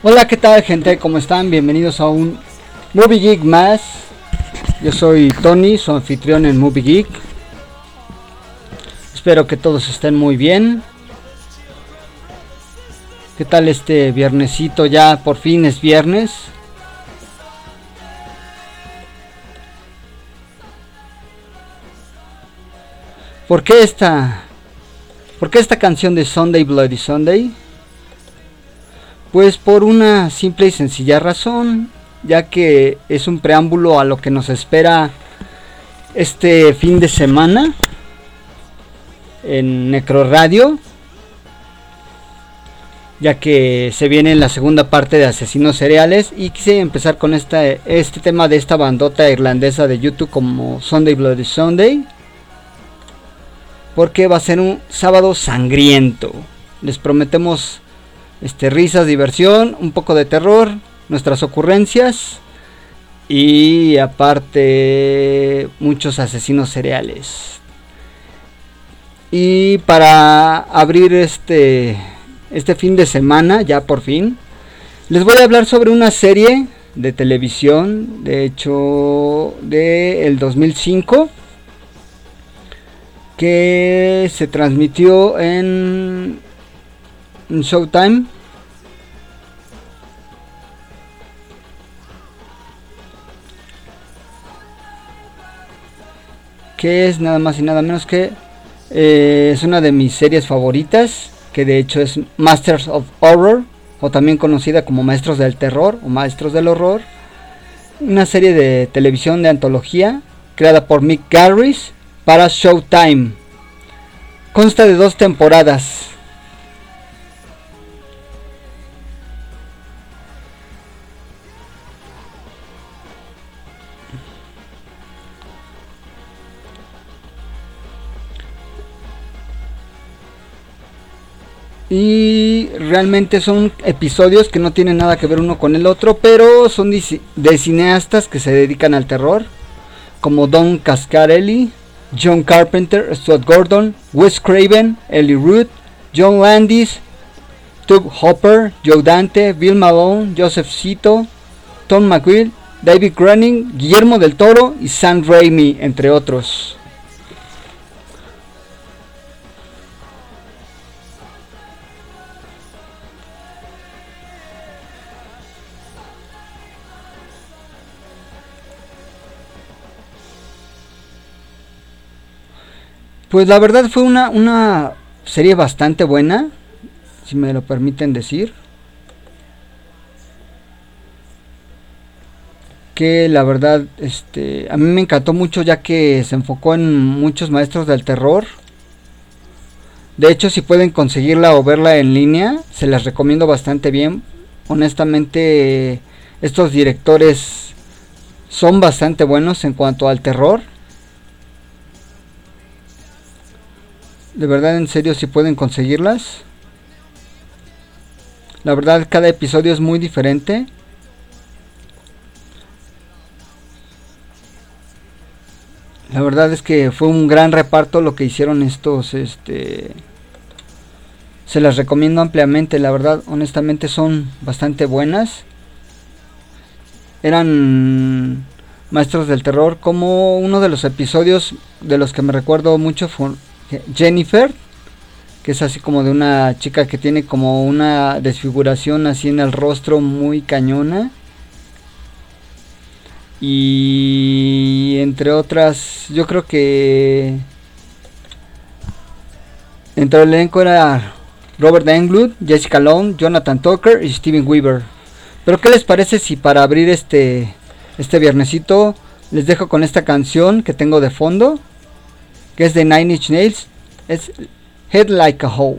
Hola, ¿qué tal gente? ¿Cómo están? Bienvenidos a un Movie Geek más. Yo soy Tony, su anfitrión en Movie Geek. Espero que todos estén muy bien. ¿Qué tal este viernesito? Ya por fin es viernes. ¿Por qué esta? ¿Por qué esta canción de Sunday Bloody Sunday? Pues por una simple y sencilla razón, ya que es un preámbulo a lo que nos espera este fin de semana en Necro Radio, ya que se viene la segunda parte de Asesinos Cereales y quise empezar con este tema de esta bandota irlandesa de YouTube como Sunday Bloody Sunday, porque va a ser un sábado sangriento. Les prometemos este, risas, diversión, un poco de terror, nuestras ocurrencias y aparte muchos asesinos cereales. Y para abrir este, este fin de semana, ya por fin, les voy a hablar sobre una serie de televisión, de hecho, de el 2005 que se transmitió en Showtime. Que es nada más y nada menos que eh, es una de mis series favoritas. Que de hecho es Masters of Horror. O también conocida como Maestros del Terror o Maestros del Horror. Una serie de televisión de antología creada por Mick Garris para Showtime. Consta de dos temporadas Y realmente son episodios que no tienen nada que ver uno con el otro, pero son de cineastas que se dedican al terror, como Don Cascarelli, John Carpenter, Stuart Gordon, Wes Craven, Ellie Root, John Landis, Tube Hopper, Joe Dante, Bill Malone, Joseph Cito, Tom McQueen, David Groening, Guillermo del Toro y Sam Raimi, entre otros. Pues la verdad fue una, una serie bastante buena, si me lo permiten decir. Que la verdad, este, a mí me encantó mucho ya que se enfocó en muchos maestros del terror. De hecho, si pueden conseguirla o verla en línea, se las recomiendo bastante bien. Honestamente, estos directores son bastante buenos en cuanto al terror. De verdad, en serio, si pueden conseguirlas. La verdad, cada episodio es muy diferente. La verdad es que fue un gran reparto lo que hicieron estos, este... Se las recomiendo ampliamente, la verdad, honestamente son bastante buenas. Eran maestros del terror, como uno de los episodios de los que me recuerdo mucho fue Jennifer, que es así como de una chica que tiene como una desfiguración así en el rostro muy cañona. Y entre otras, yo creo que entre el elenco era Robert Englund, Jessica Long, Jonathan Tucker y Steven Weaver. Pero ¿qué les parece si para abrir este este viernesito les dejo con esta canción que tengo de fondo, que es de Nine Inch Nails, es Head Like a Hole.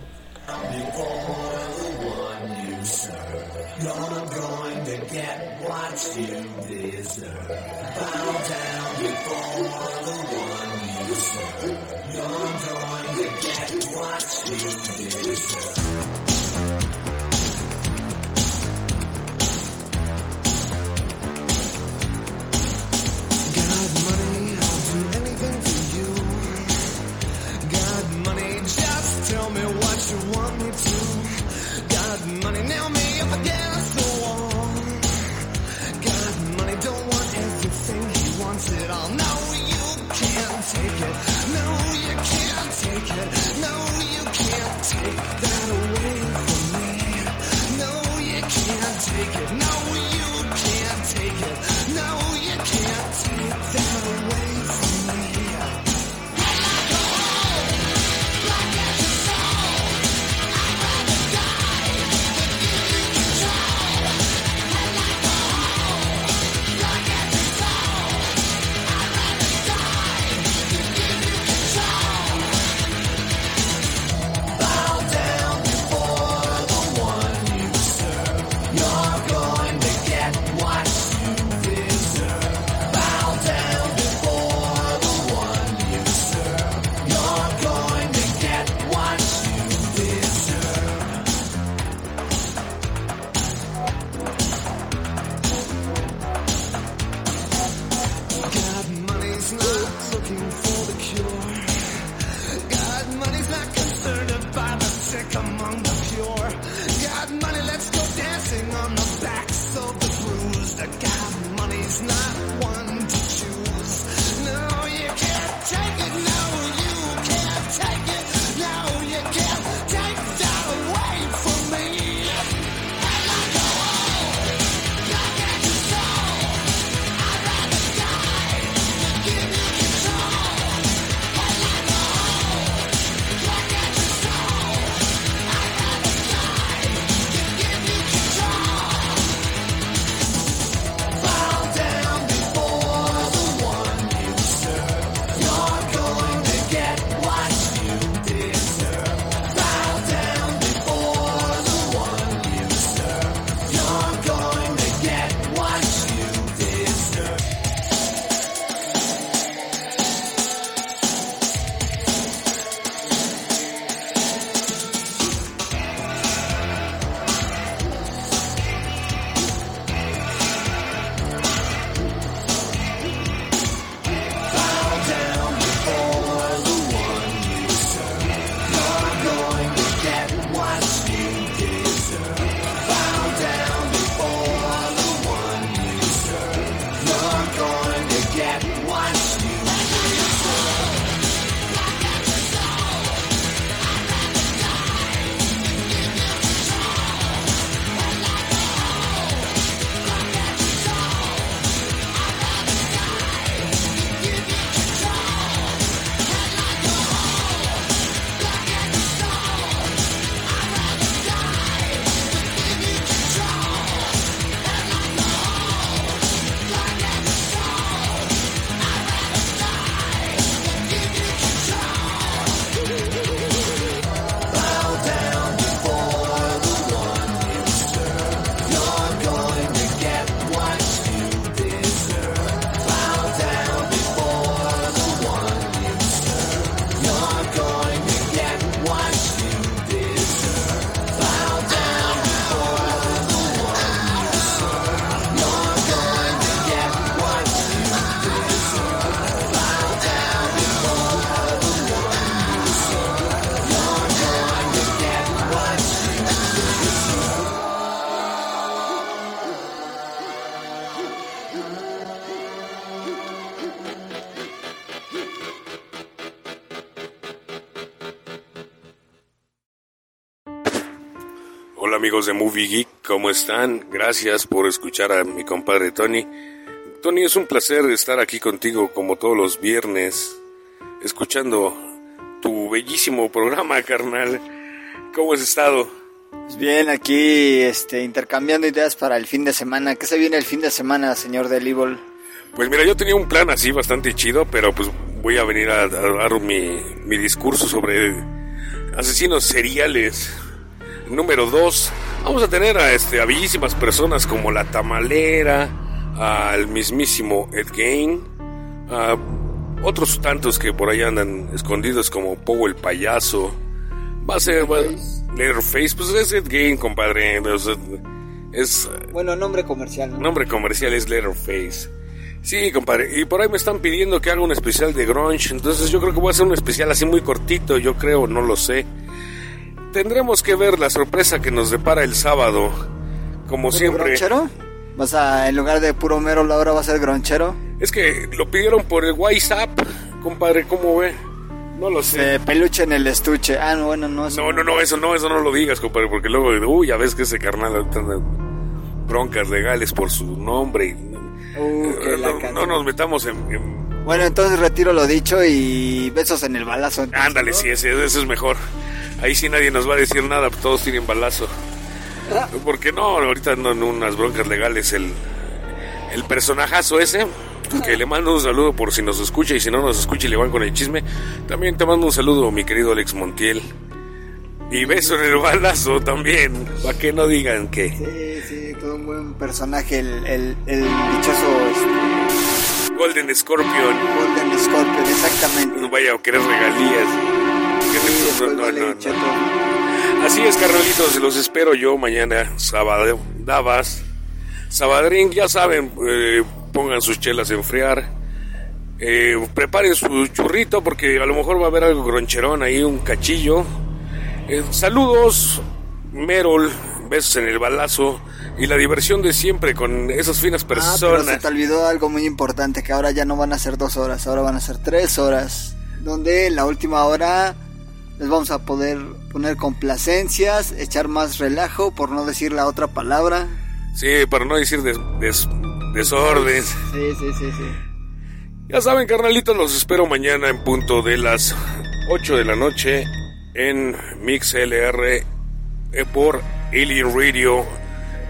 Amigos de Movie Geek, ¿cómo están? Gracias por escuchar a mi compadre Tony. Tony, es un placer estar aquí contigo como todos los viernes, escuchando tu bellísimo programa, carnal. ¿Cómo has estado? Pues bien, aquí este, intercambiando ideas para el fin de semana. ¿Qué se viene el fin de semana, señor del Evil? Pues mira, yo tenía un plan así bastante chido, pero pues voy a venir a, a dar mi, mi discurso sobre asesinos seriales. Número dos, vamos a tener a, este, a bellísimas personas como la tamalera, al mismísimo Ed Gein, a otros tantos que por ahí andan escondidos como Pogo el payaso. Va a ser va, Letterface, pues es Ed Gein, compadre. Es, bueno, nombre comercial. ¿no? Nombre comercial es Letterface. Sí, compadre. Y por ahí me están pidiendo que haga un especial de grunge. Entonces yo creo que voy a hacer un especial así muy cortito. Yo creo, no lo sé. Tendremos que ver la sorpresa que nos depara el sábado. Como siempre. ¿Gronchero? ¿Vas a, en lugar de puro mero, la hora va a ser gronchero? Es que lo pidieron por el WhatsApp, compadre. ¿Cómo ve? No lo sé. Peluche en el estuche. Ah, no, bueno, no. Eso no, no, no, eso no, eso no lo digas, compadre. Porque luego, uy, ya ves que ese carnal broncas legales por su nombre. Y, uh, no, no, nos metamos en, en, Bueno, entonces retiro lo dicho y besos en el balazo. Entonces, Ándale, ¿no? sí, ese, ese es mejor. Ahí sí nadie nos va a decir nada, todos tienen balazo. Porque no, ahorita no en unas broncas legales el, el personajazo ese, que le mando un saludo por si nos escucha y si no nos escucha y le van con el chisme. También te mando un saludo, mi querido Alex Montiel. Y beso en el balazo también, para que no digan que... Sí, sí, todo un buen personaje, el, el, el dichoso este, Golden Scorpion. Golden Scorpion, exactamente. No vaya a querer regalías. Sí, No, no, no. Así es, carnalitos, los espero yo mañana, sábado, Davas. Sabadrín, ya saben, eh, pongan sus chelas a enfriar. Eh, preparen su churrito porque a lo mejor va a haber algo groncherón ahí, un cachillo. Eh, saludos, Merol, besos en el balazo y la diversión de siempre con esas finas Ah, pero personas. se te olvidó algo muy importante, que ahora ya no van a ser dos horas, ahora van a ser tres horas. Donde en la última hora les vamos a poder poner complacencias, echar más relajo, por no decir la otra palabra. Sí, para no decir des- des- desorden. Sí, sí, sí, sí. Ya saben, carnalitos, los espero mañana en punto de las 8 de la noche en MixLR eh, por Alien Radio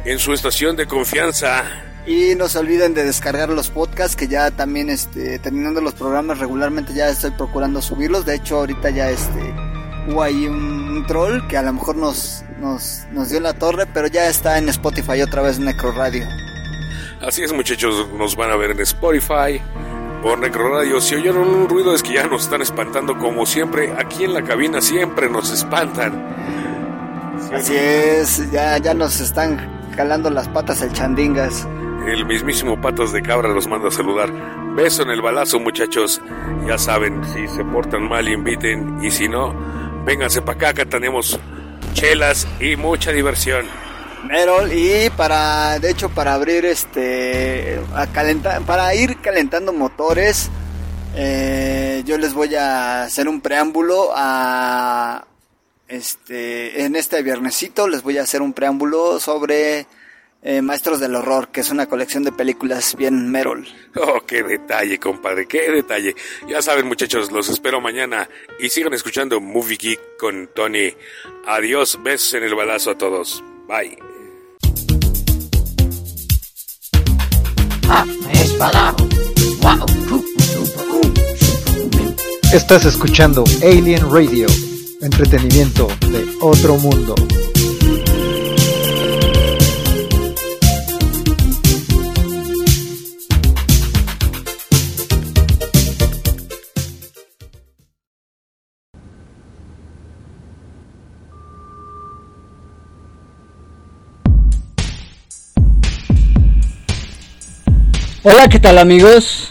en su estación de confianza. Y no se olviden de descargar los podcasts, que ya también este, terminando los programas regularmente ya estoy procurando subirlos. De hecho, ahorita ya este hubo ahí un, un troll que a lo mejor nos, nos, nos dio en la torre, pero ya está en Spotify otra vez Necro Radio. Así es, muchachos, nos van a ver en Spotify, por Necroradio. Si oyeron un ruido es que ya nos están espantando como siempre. Aquí en la cabina siempre nos espantan. Así es, ya, ya nos están jalando las patas el chandingas. El mismísimo Patas de Cabra los manda a saludar. Beso en el balazo, muchachos. Ya saben, si se portan mal, inviten. Y si no, vénganse para acá, acá tenemos chelas y mucha diversión. Merol, y para, de hecho, para abrir este, a calentar, para ir calentando motores, eh, yo les voy a hacer un preámbulo a, este, en este viernesito les voy a hacer un preámbulo sobre eh, Maestros del Horror, que es una colección de películas bien Merol. Oh, qué detalle, compadre, qué detalle. Ya saben, muchachos, los espero mañana. Y sigan escuchando Movie Geek con Tony. Adiós, besos en el balazo a todos. Bye. Estás escuchando Alien Radio, entretenimiento de otro mundo. Hola, ¿qué tal amigos?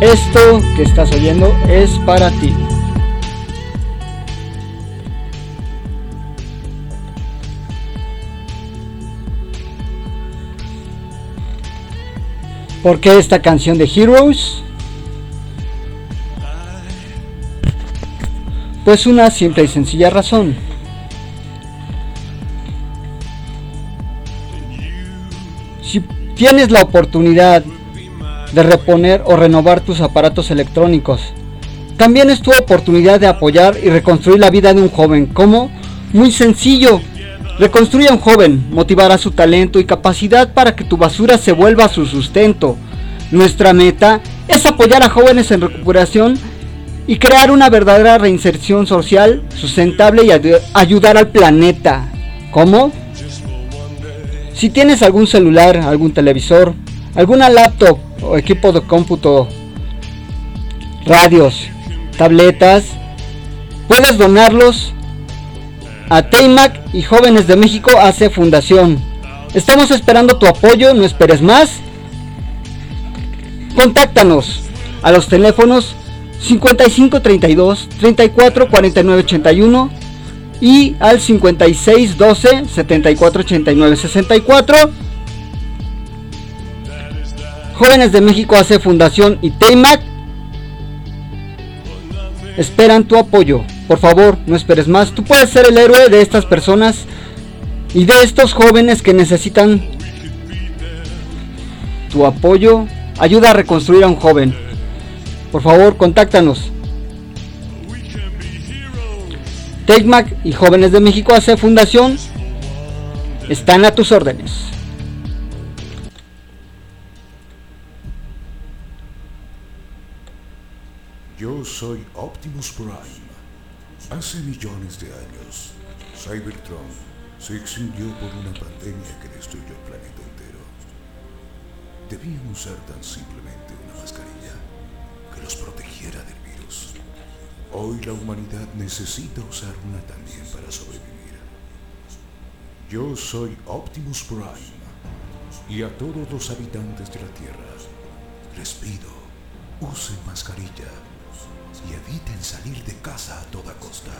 Esto que estás oyendo es para ti. ¿Por qué esta canción de Heroes? Pues una simple y sencilla razón. Si tienes la oportunidad de reponer o renovar tus aparatos electrónicos, también es tu oportunidad de apoyar y reconstruir la vida de un joven. ¿Cómo? Muy sencillo. Reconstruye a un joven, motivará su talento y capacidad para que tu basura se vuelva su sustento. Nuestra meta es apoyar a jóvenes en recuperación y crear una verdadera reinserción social sustentable y ayudar al planeta. ¿Cómo? Si tienes algún celular, algún televisor, alguna laptop o equipo de cómputo, radios, tabletas, puedes donarlos a Teimac y Jóvenes de México hace Fundación. Estamos esperando tu apoyo, no esperes más. Contáctanos a los teléfonos 5532 34 49 81 y al 56 12 74 89 64. Jóvenes de México hace Fundación y Teimac esperan tu apoyo. Por favor, no esperes más. Tú puedes ser el héroe de estas personas y de estos jóvenes que necesitan tu apoyo. Ayuda a reconstruir a un joven. Por favor, contáctanos. TECMAC y Jóvenes de México hace Fundación están a tus órdenes. Soy Optimus Prime. Hace millones de años, Cybertron se extinguió por una pandemia que destruyó el planeta entero. Debían usar tan simplemente una mascarilla que los protegiera del virus. Hoy la humanidad necesita usar una también para sobrevivir. Yo soy Optimus Prime y a todos los habitantes de la Tierra les pido, usen mascarilla y eviten salir de casa a toda costa.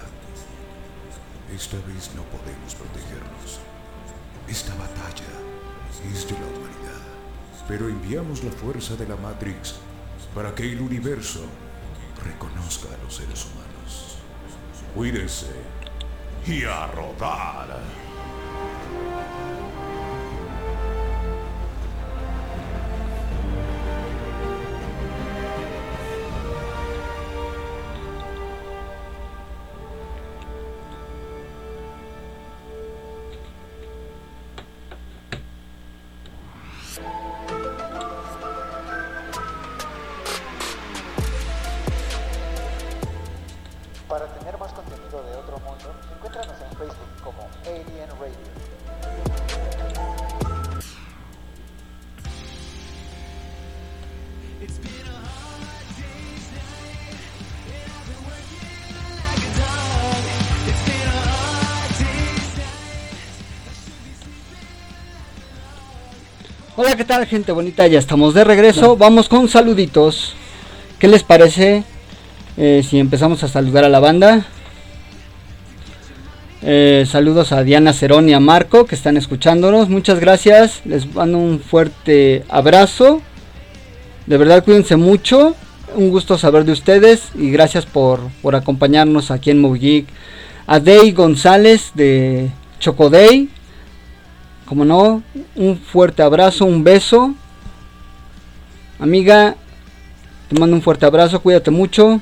Esta vez no podemos protegernos. Esta batalla es de la humanidad. Pero enviamos la fuerza de la Matrix para que el universo reconozca a los seres humanos. Cuídense y a rodar. Hola, ¿qué tal gente bonita? Ya estamos de regreso. Vamos con saluditos. ¿Qué les parece eh, si empezamos a saludar a la banda? Eh, saludos a Diana Cerón y a Marco que están escuchándonos. Muchas gracias. Les mando un fuerte abrazo. De verdad, cuídense mucho. Un gusto saber de ustedes y gracias por, por acompañarnos aquí en Movie Geek. A Day González de Chocoday. Como no, un fuerte abrazo, un beso. Amiga, te mando un fuerte abrazo, cuídate mucho.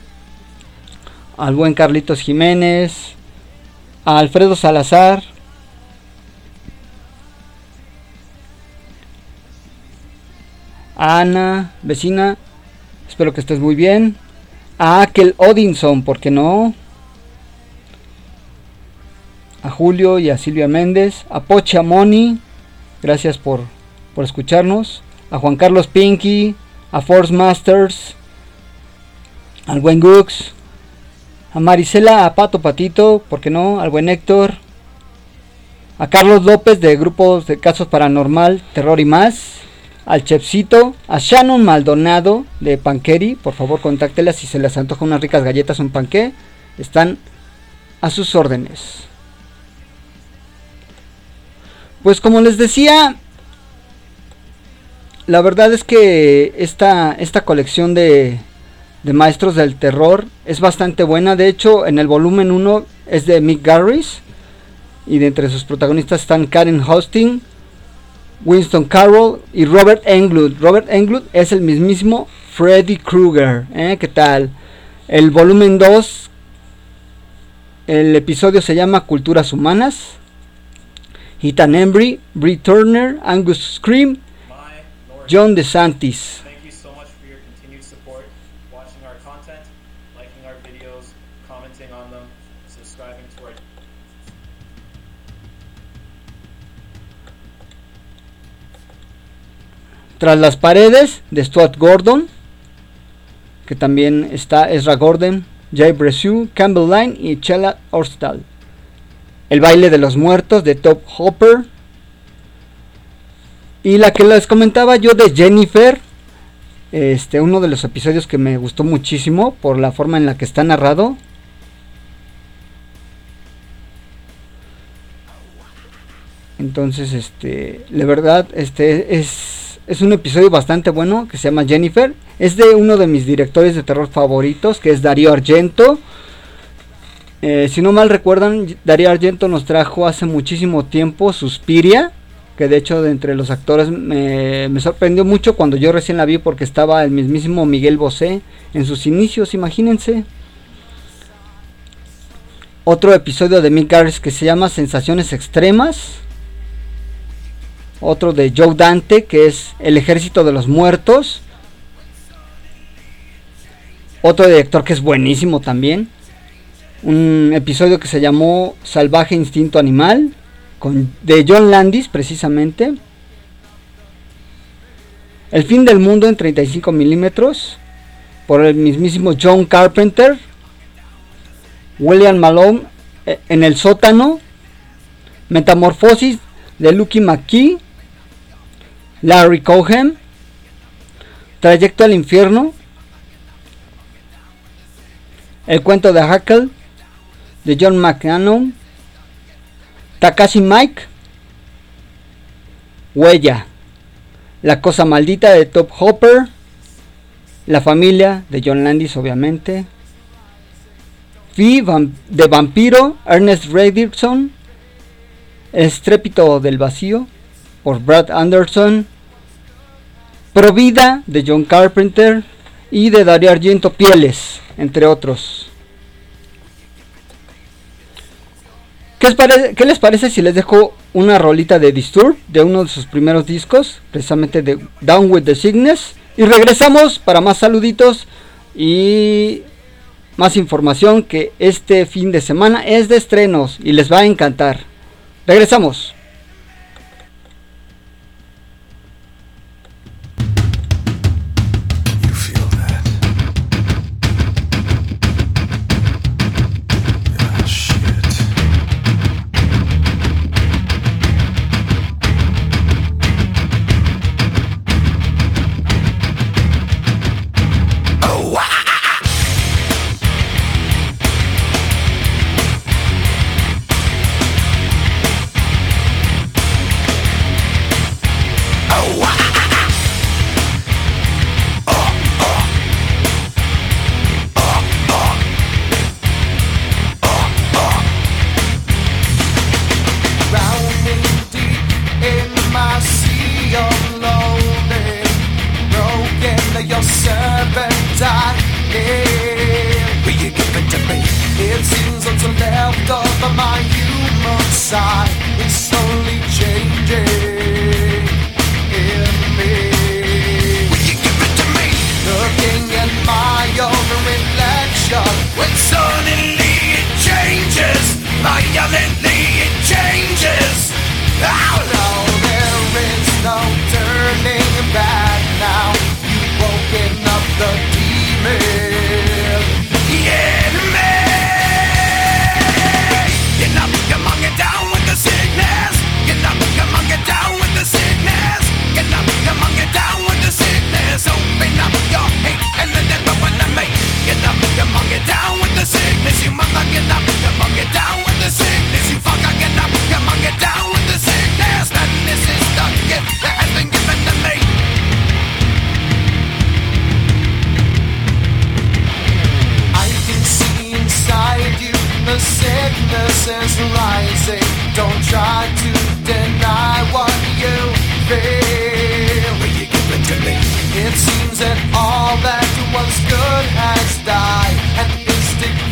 Al buen Carlitos Jiménez. A Alfredo Salazar. A Ana, vecina. Espero que estés muy bien. A Akel Odinson, ¿por qué no? A Julio y a Silvia Méndez, a Pocha Moni, gracias por, por escucharnos, a Juan Carlos Pinky, a Force Masters, al buen Gux, a Marisela, a Pato Patito, ¿por qué no? Al buen Héctor, a Carlos López de grupos de casos paranormal, terror y más, al Chefcito, a Shannon Maldonado de Panqueri, por favor contáctela si se les antoja unas ricas galletas o un panqué, están a sus órdenes. Pues como les decía, la verdad es que esta, esta colección de, de Maestros del Terror. Es bastante buena. De hecho, en el volumen 1 es de Mick Garris. Y de entre sus protagonistas están Karen Hosting, Winston Carroll y Robert Englund. Robert Englund es el mismísimo Freddy Krueger. ¿eh? ¿Qué tal? El volumen 2, el episodio se llama Culturas Humanas. Ethan Embry, Brie Turner, Angus Scream, John DeSantis. Thank you so much for your continued support, watching our content, liking our videos, commenting on them, subscribing to our Tras las paredes de Stuart Gordon, que también está Ezra Gordon, Jay Bresu, Campbell Line y Chella Orstal. El baile de los muertos de Top Hopper. Y la que les comentaba yo de Jennifer, este, uno de los episodios que me gustó muchísimo por la forma en la que está narrado. Entonces, este, la verdad, este es, es un episodio bastante bueno que se llama Jennifer. Es de uno de mis directores de terror favoritos, que es Darío Argento. Eh, si no mal recuerdan, Darío Argento nos trajo hace muchísimo tiempo Suspiria, que de hecho de entre los actores me, sorprendió mucho cuando yo recién la vi porque estaba el mismísimo Miguel Bosé en sus inicios, imagínense. Otro episodio de Mick Garris que se llama Sensaciones Extremas. Otro de Joe Dante que es El Ejército de los Muertos. Otro director que es buenísimo también. Un episodio que se llamó Salvaje Instinto Animal. Con, de John Landis precisamente. El fin del mundo en 35 milímetros. Por el mismísimo John Carpenter. William Malone eh, en el sótano. Metamorfosis de Lucky McKee. Larry Cohen. Trayecto al infierno. El cuento de Hackle de John McCannon. Takashi Mike. Huella. La cosa maldita de Top Hopper. La familia de John Landis, obviamente. Fi de Vampiro, Ernest Reddickson. Estrépito del vacío, por Brad Anderson. Provida de John Carpenter y de Darío Argento Pieles, entre otros. ¿Qué les, parece, ¿Qué les parece si les dejo una rolita de Disturb de uno de sus primeros discos, precisamente de Down with the Sickness? Y regresamos para más saluditos y más información que este fin de semana es de estrenos y les va a encantar. Regresamos. Died. Will you give it to me? It seems what's left of my human side is slowly changing in me. Will you give it to me? Looking at my own reflection, when suddenly it changes, violently it changes. Oh no, there is no turning back now. You've woken up the demon. sickness, you mama get up, come on get down with the sickness, you fucker get up, come on get down with the sickness. Madness is the gift that has been given to me. I can see inside you the sickness is rising. Don't try to deny what you feel. Will you give it to me? It seems that all that was good has died.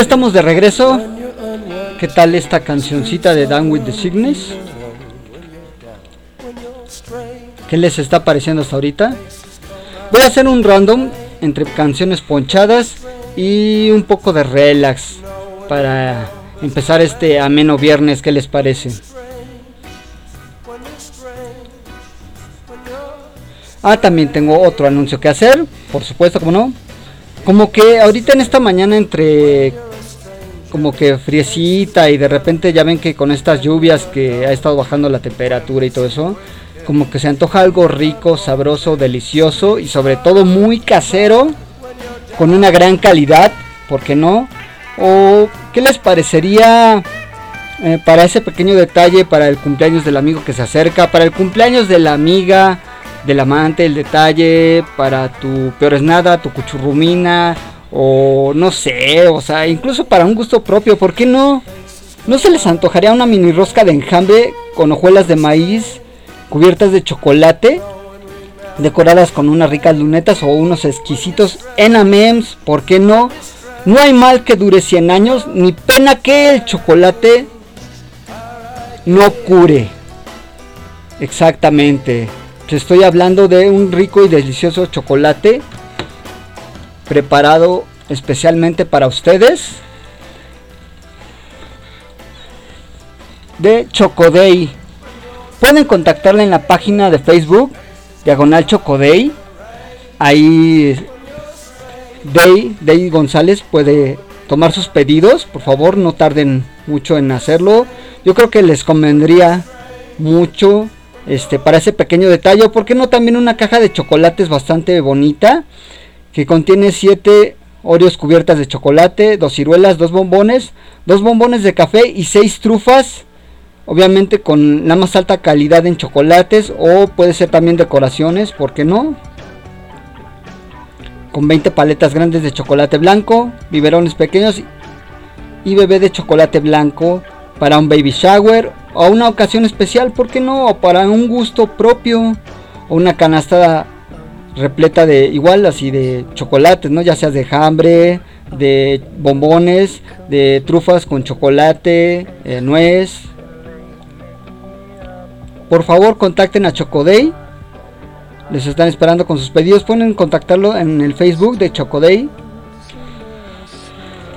Estamos de regreso. ¿Qué tal esta cancioncita de Down with the Sickness? ¿Qué les está pareciendo hasta ahorita? Voy a hacer un random entre canciones ponchadas y un poco de relax para empezar este ameno viernes. ¿Qué les parece? Ah, también tengo otro anuncio que hacer, por supuesto, como no. Como que ahorita en esta mañana entre como que friecita y de repente ya ven que con estas lluvias que ha estado bajando la temperatura y todo eso, como que se antoja algo rico, sabroso, delicioso y sobre todo muy casero, con una gran calidad, ¿por qué no? ¿O qué les parecería eh, para ese pequeño detalle, para el cumpleaños del amigo que se acerca, para el cumpleaños de la amiga, del amante, el detalle, para tu peor es nada, tu cuchurrumina, o no sé, o sea, incluso para un gusto propio, ¿por qué no? ¿No se les antojaría una mini rosca de enjambre con hojuelas de maíz cubiertas de chocolate? Decoradas con unas ricas lunetas o unos exquisitos enamems, ¿por qué no? No hay mal que dure 100 años, ni pena que el chocolate no cure. Exactamente. Te estoy hablando de un rico y delicioso chocolate preparado especialmente para ustedes. De Chocoday. Pueden contactarla en la página de Facebook, Diagonal Chocoday. Ahí Day, Day González puede tomar sus pedidos. Por favor, no tarden mucho en hacerlo. Yo creo que les convendría mucho este para ese pequeño detalle. ¿Por qué no también una caja de chocolates bastante bonita? Que contiene 7 Oreos cubiertas de chocolate, dos ciruelas, dos bombones, dos bombones de café y 6 trufas. Obviamente con la más alta calidad en chocolates o puede ser también decoraciones, ¿por qué no? Con 20 paletas grandes de chocolate blanco, biberones pequeños y bebé de chocolate blanco para un baby shower o una ocasión especial, ¿por qué no? O para un gusto propio o una canasta repleta de igual así de chocolates, ¿no? Ya sea de jambre, de bombones, de trufas con chocolate, eh, nuez. Por favor, contacten a Chocoday. Les están esperando con sus pedidos. Pueden contactarlo en el Facebook de Chocoday.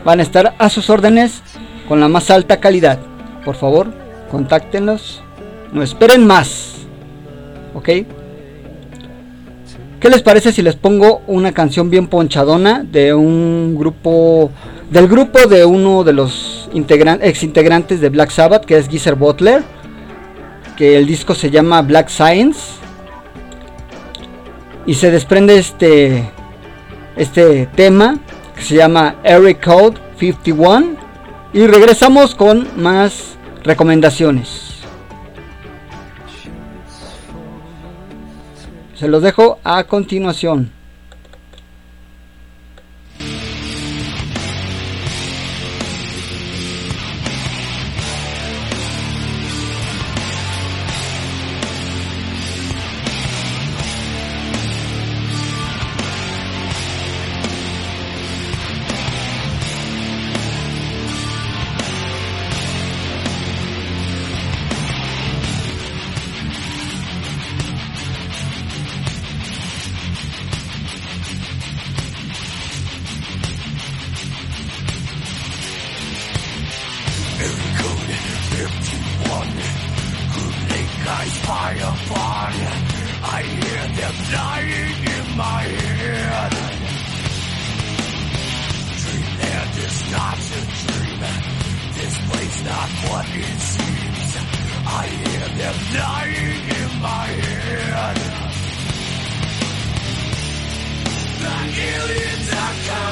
Van a estar a sus órdenes con la más alta calidad. Por favor, contáctenlos. No esperen más. ¿Ok? ¿Qué les parece si les pongo una canción bien ponchadona de un grupo, del grupo de uno de los integran, ex integrantes de Black Sabbath, que es Geezer Butler? que el disco se llama Black Science. Y se desprende este, este tema que se llama Eric Code 51. Y regresamos con más recomendaciones. Se los dejo a continuación. MyAlien.com.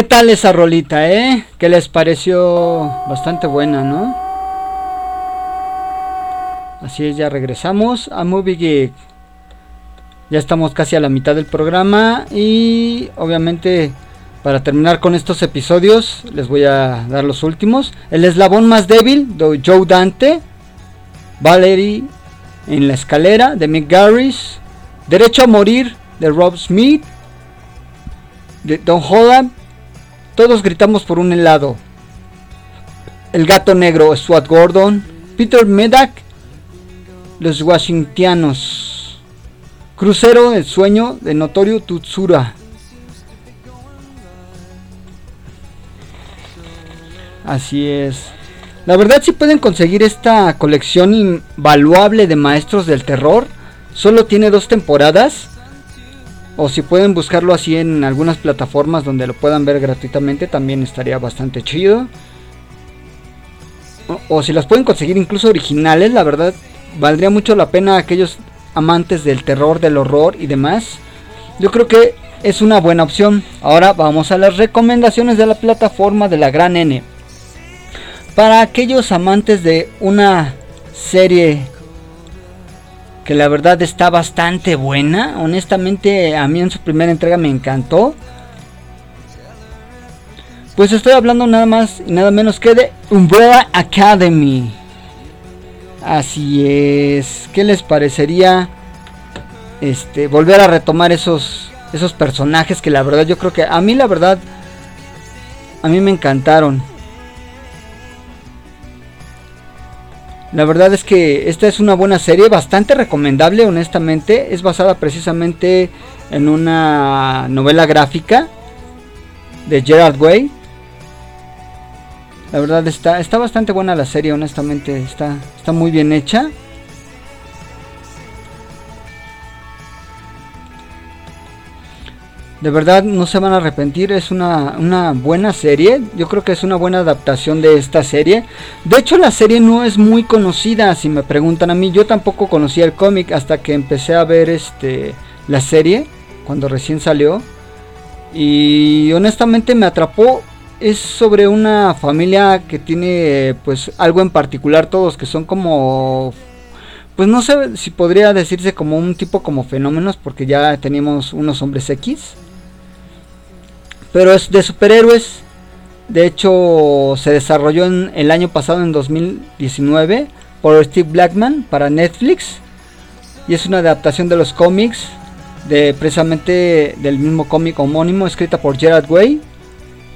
¿Qué tal esa rolita, eh? ¿Qué les pareció? Bastante buena, ¿no? Así es, ya regresamos a Movie Geek. Ya estamos casi a la mitad del programa y obviamente para terminar con estos episodios les voy a dar los últimos. El eslabón más débil de Joe Dante, Valerie en la escalera de Mick Garris, Derecho a morir de Rob Smith, de Don Holland, todos gritamos por un helado. El gato negro, Stuart Gordon, Peter Medak, los Washingtianos, Crucero del sueño de Notorio Tutsura. Así es. La verdad si pueden conseguir esta colección invaluable de maestros del terror. Solo tiene dos temporadas. O si pueden buscarlo así en algunas plataformas donde lo puedan ver gratuitamente, también estaría bastante chido. O, si las pueden conseguir incluso originales, la verdad valdría mucho la pena a aquellos amantes del terror, del horror y demás. Yo creo que es una buena opción. Ahora vamos a las recomendaciones de la plataforma de la Gran N. Para aquellos amantes de una serie que la verdad está bastante buena, honestamente a mí en su primera entrega me encantó. Pues estoy hablando nada más y nada menos que de Umbrella Academy. Así es. ¿Qué les parecería este volver a retomar esos esos personajes que la verdad yo creo que a mí la verdad a mí me encantaron. La verdad es que esta es una buena serie, bastante recomendable, honestamente. Es basada precisamente en una novela gráfica de Gerard Way. La verdad está, está bastante buena la serie, honestamente. Está, está muy bien hecha. De verdad no se van a arrepentir, es una, una, buena serie. Yo creo que es una buena adaptación de esta serie. De hecho la serie no es muy conocida, si me preguntan a mí. Yo tampoco conocía el cómic hasta que empecé a ver este, la serie, cuando recién salió. Y honestamente me atrapó. Es sobre una familia que tiene pues algo en particular todos, que son como pues no sé si podría decirse como un tipo como fenómenos porque ya teníamos unos hombres X pero es de superhéroes. De hecho, se desarrolló en el año pasado, en 2019, por Steve Blackman para Netflix. Y es una adaptación de los cómics, de precisamente del mismo cómic homónimo, escrita por Gerard Way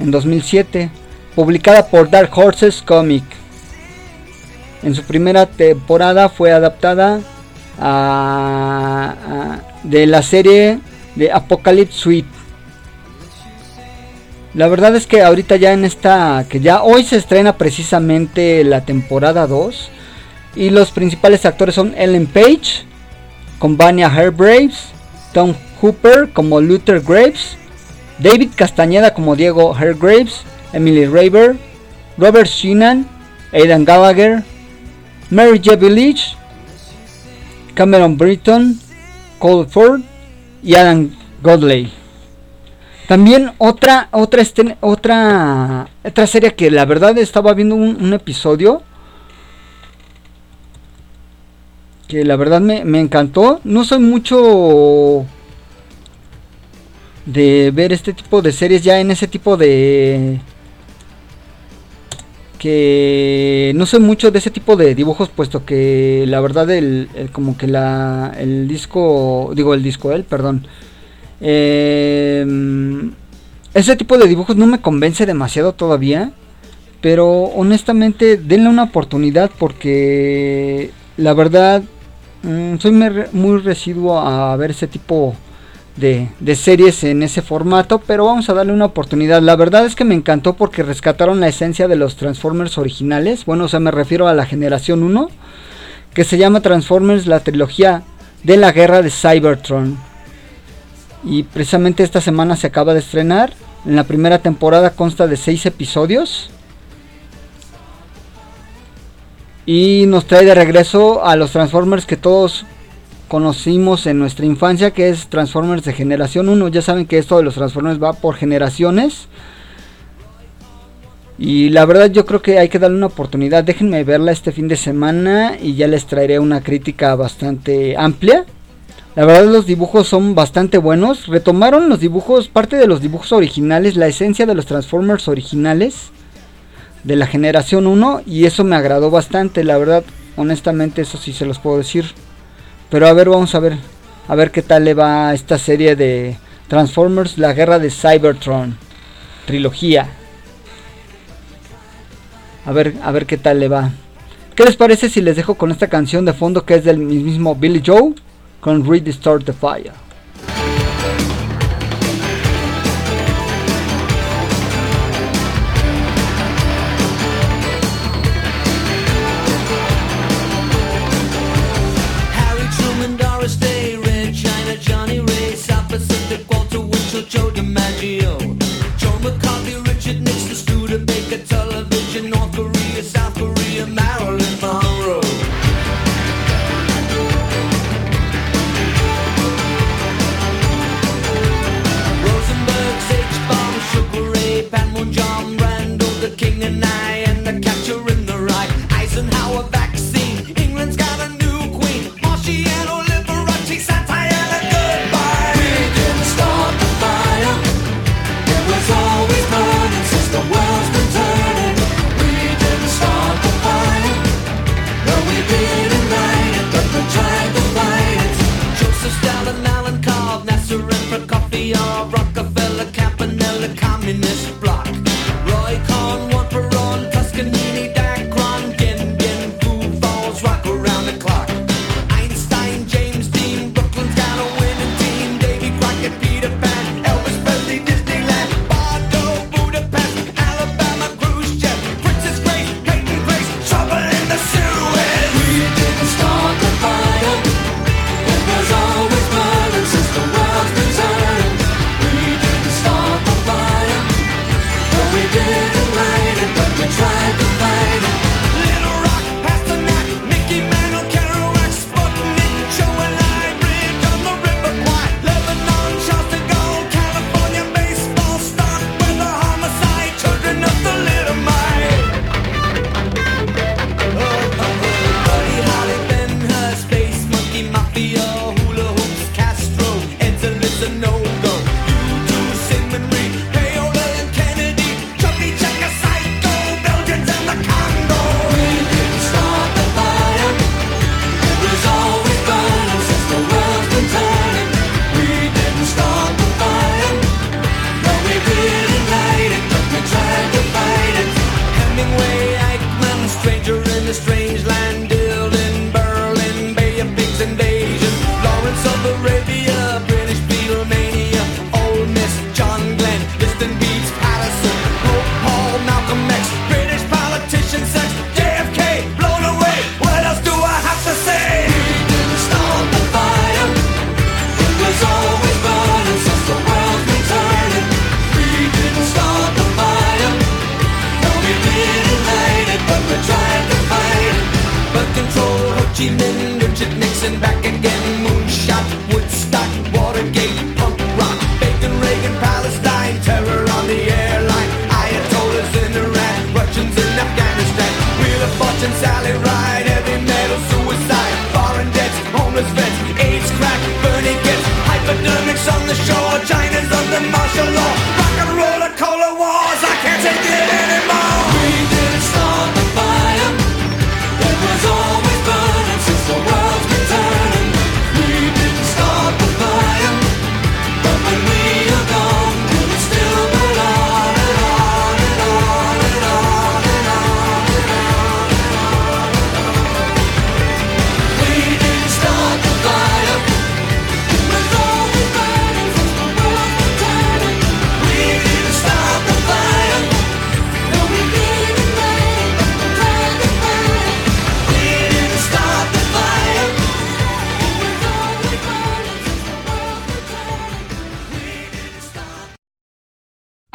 en 2007, publicada por Dark Horses Comic. En su primera temporada fue adaptada de la serie de Apocalypse Suite la verdad es que ahorita ya en esta, que ya hoy se estrena precisamente la temporada 2. Y los principales actores son Ellen Page, con Vania Hargraves, Tom Hooper como Luther Graves, David Castañeda como Diego Hargraves, Emily Raver, Robert Sheenan, Aidan Gallagher, Mary J. Village, Cameron Britton, Cole Ford y Adam Godley. También otra, otra, otra, otra serie que la verdad estaba viendo un, episodio que la verdad me, me, encantó. No soy mucho de ver este tipo de series ya en ese tipo de que no soy mucho de ese tipo de dibujos puesto que la verdad el, el como que la el disco digo el disco él perdón eh, ese tipo de dibujos no me convence demasiado todavía. Pero honestamente denle una oportunidad porque la verdad mm, soy muy residuo a ver ese tipo de, de, series en ese formato. Pero vamos a darle una oportunidad. La verdad es que me encantó porque rescataron la esencia de los Transformers originales. Bueno, o sea, me refiero a la generación 1. Que se llama Transformers la trilogía de la guerra de Cybertron. Y precisamente esta semana se acaba de estrenar. En la primera temporada consta de seis episodios. Y nos trae de regreso a los Transformers que todos conocimos en nuestra infancia, que es Transformers de generación 1. Ya saben que esto de los Transformers va por generaciones. Y la verdad yo creo que hay que darle una oportunidad. Déjenme verla este fin de semana y ya les traeré una crítica bastante amplia la verdad los dibujos son bastante buenos. Retomaron los dibujos, parte de los dibujos originales, la esencia de los Transformers originales de la generación 1 y eso me agradó bastante, la verdad, honestamente eso sí se los puedo decir. Pero a ver, vamos a ver, a ver qué tal le va a esta serie de Transformers, la guerra de Cybertron, trilogía. A ver, a ver qué tal le va. ¿Qué les parece si les dejo con esta canción de fondo que es del mismo Billy Joe? can restart the file.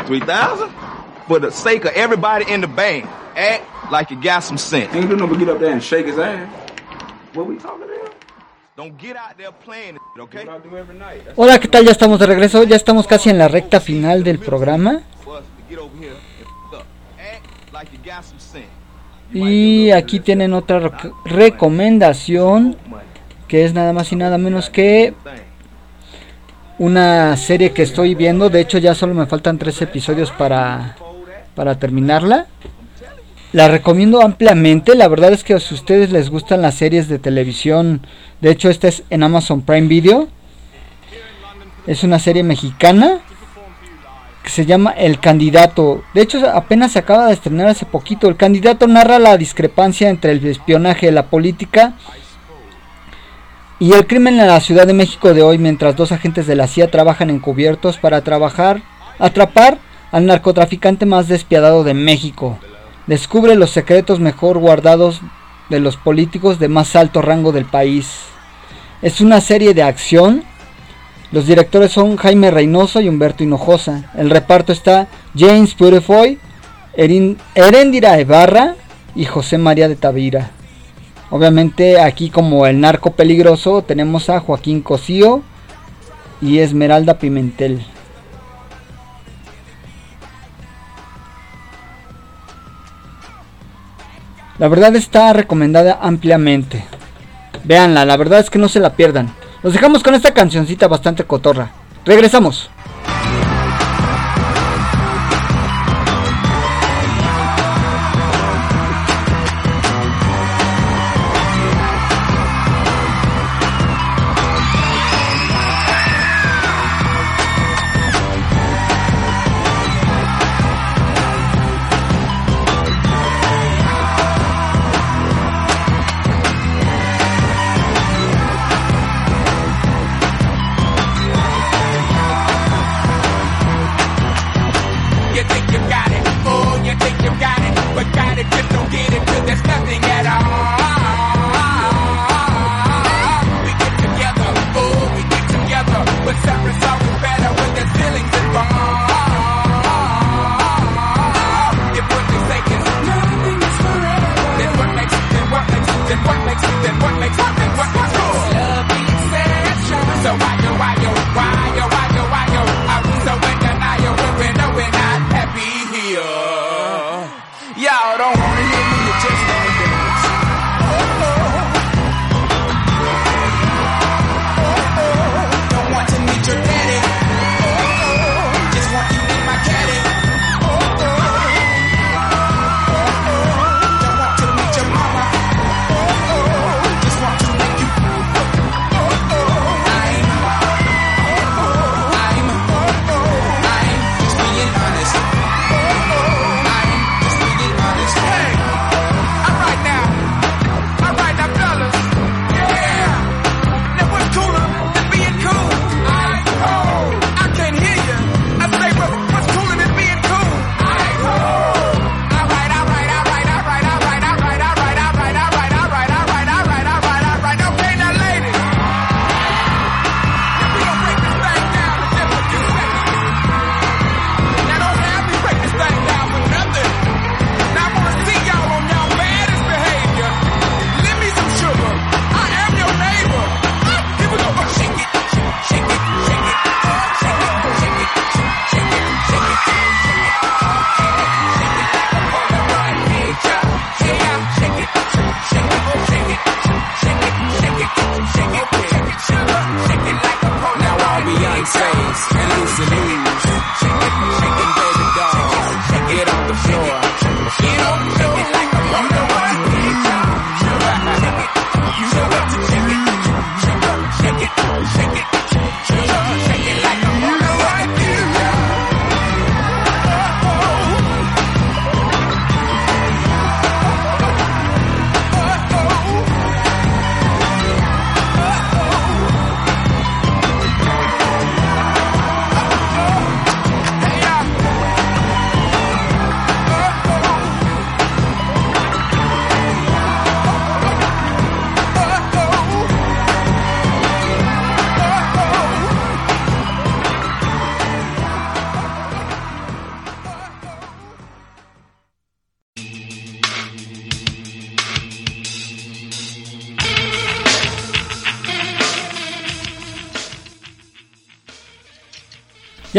3000 For the sake of everybody in the bank, act like you got some sense. Ain't do no get up there and shake his ass. What we talking about? Hola, ¿qué tal? Ya estamos de regreso, ya estamos casi en la recta final del programa. Y aquí tienen otra recomendación que es nada más y nada menos que una serie que estoy viendo. De hecho ya solo me faltan tres episodios para, para terminarla. La recomiendo ampliamente. La verdad es que si a ustedes les gustan las series de televisión, de hecho esta es en Amazon Prime Video. Es una serie mexicana que se llama El Candidato. De hecho, apenas se acaba de estrenar hace poquito. El Candidato narra la discrepancia entre el espionaje, la política y el crimen en la Ciudad de México de hoy, mientras dos agentes de la CIA trabajan encubiertos para trabajar, atrapar al narcotraficante más despiadado de México. Descubre los secretos mejor guardados de los políticos de más alto rango del país. Es una serie de acción los directores son Jaime Reynoso y Humberto Hinojosa. El reparto está James Purefoy, Erendira Ibarra y José María de Tavira. Obviamente aquí como el narco peligroso tenemos a Joaquín Cosío y Esmeralda Pimentel. La verdad está recomendada ampliamente. Véanla, la verdad es que no se la pierdan. Los dejamos con esta cancioncita bastante cotorra. Regresamos.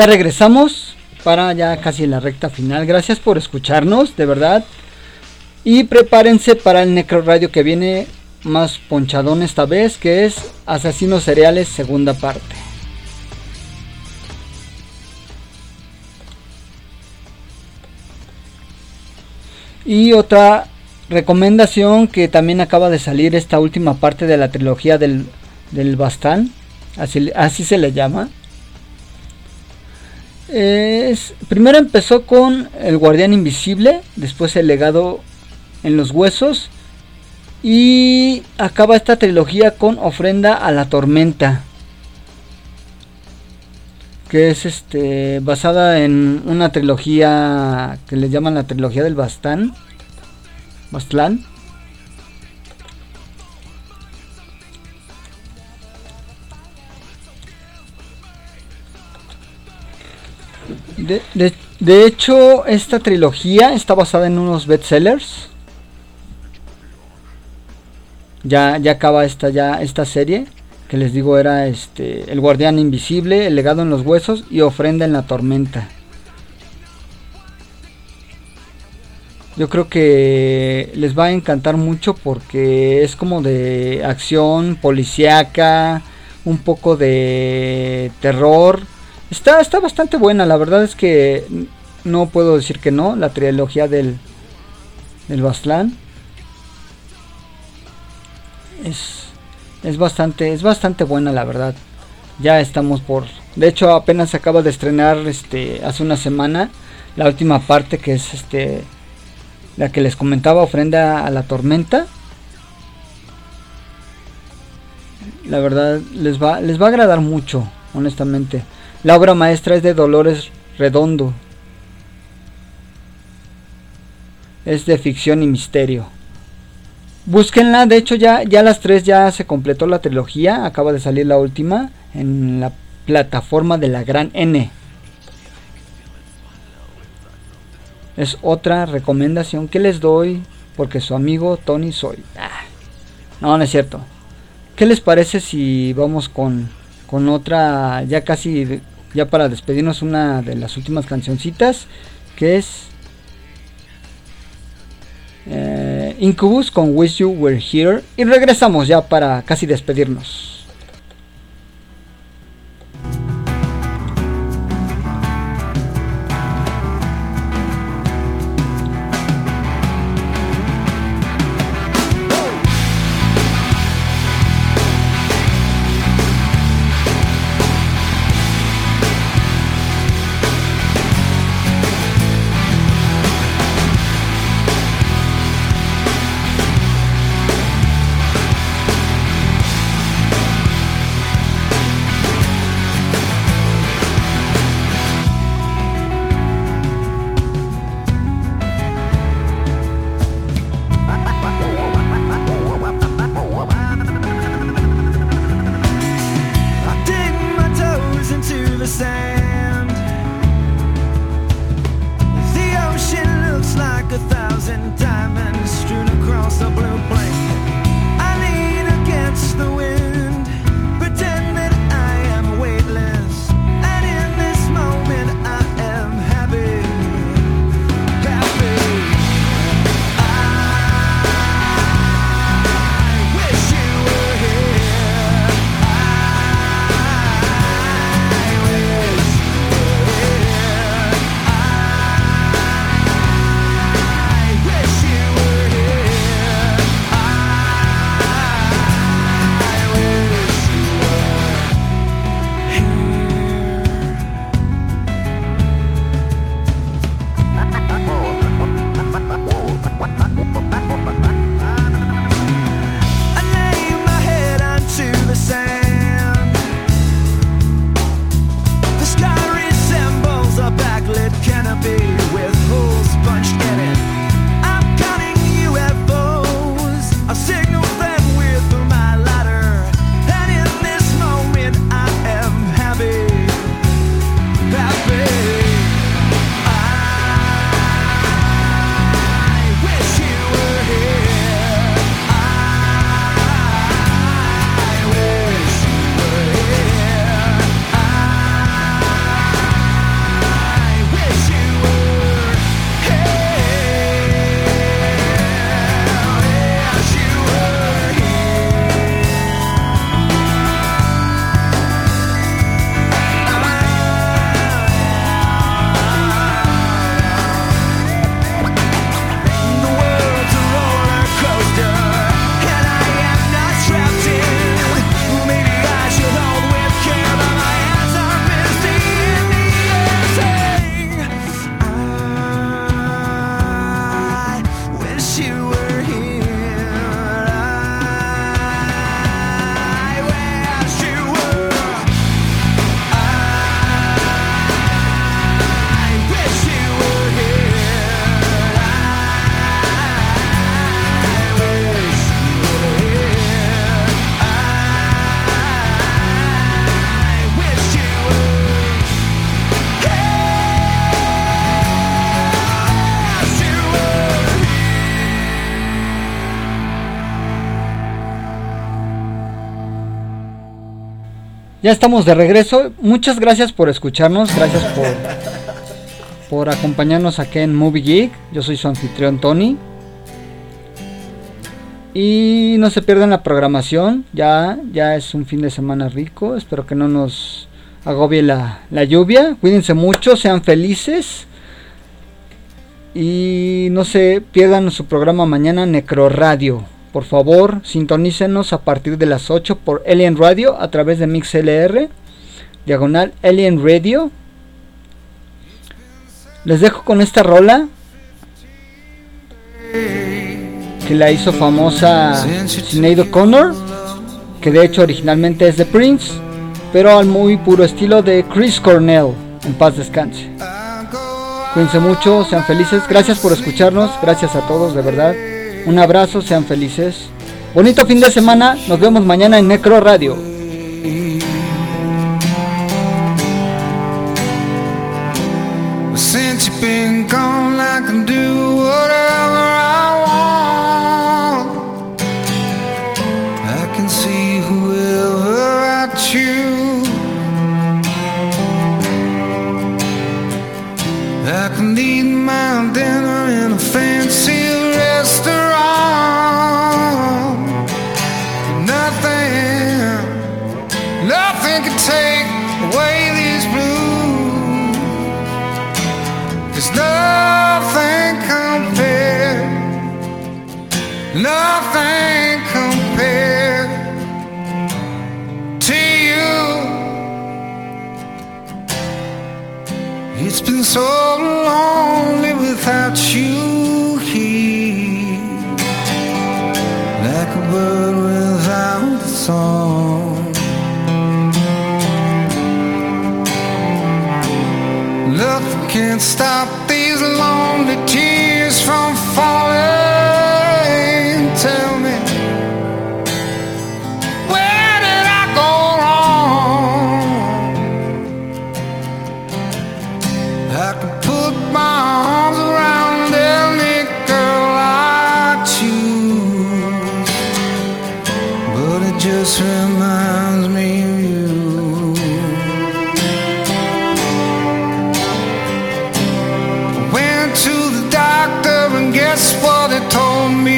Ya regresamos. para ya casi la recta final. Gracias por escucharnos, de verdad. Y prepárense para el Necro Radio que viene más ponchadón esta vez, que es Asesinos Cereales segunda parte. Y otra recomendación que también acaba de salir esta última parte de la trilogía del, del Bastán, así, así se le llama. Es, primero empezó con El Guardián Invisible, después El Legado en los Huesos y acaba esta trilogía con Ofrenda a la Tormenta, que es este basada en una trilogía que le llaman la trilogía del Bastán, Bastlán. De, hecho, esta trilogía está basada en unos bestsellers. Ya, ya acaba esta, ya, esta serie. Que les digo era este. El guardián invisible, el legado en los huesos y ofrenda en la tormenta. Yo creo que les va a encantar mucho porque es como de acción policíaca, un poco de terror. Está, está bastante buena, la verdad es que no puedo decir que no, la trilogía del, del. Es, es bastante, es bastante buena la verdad. Ya estamos por. De hecho, apenas acaba de estrenar este hace una semana la última parte que es este la que les comentaba ofrenda a la tormenta. La verdad les va les va a agradar mucho, honestamente. La obra maestra es de Dolores Redondo. Es de ficción y misterio. Búsquenla, de hecho ya, ya las tres ya se completó la trilogía, acaba de salir la última en la plataforma de la gran N. Es otra recomendación que les doy porque su amigo Tony soy. Ah, no, no es cierto. ¿Qué les parece si vamos con, con otra, ya casi, ya para despedirnos, una de las últimas cancioncitas, que es eh, Incubus con Wish You Were Here. Y regresamos ya para casi despedirnos. Ya estamos de regreso. Muchas gracias por escucharnos. Gracias por, por acompañarnos aquí en Movie Geek. Yo soy su anfitrión Tony. Y no se pierdan la programación. Ya, ya es un fin de semana rico. Espero que no nos agobie la, la lluvia. Cuídense mucho, sean felices. Y no se pierdan su programa mañana Necro Radio. Por favor, sintonícenos a partir de las 8 por Alien Radio a través de MixLR, diagonal Alien Radio. Les dejo con esta rola que la hizo famosa Sinead O'Connor, que de hecho originalmente es de Prince, pero al muy puro estilo de Chris Cornell. En paz descanse. Cuídense mucho, sean felices. Gracias por escucharnos, gracias a todos, de verdad. Un abrazo, sean felices. Bonito fin de semana, nos vemos mañana en Necro Radio. There's nothing compared, nothing compared to you. It's been so lonely without you here, like a bird without a song. Nothing can stop these lonely tears from falling. And guess what he told me?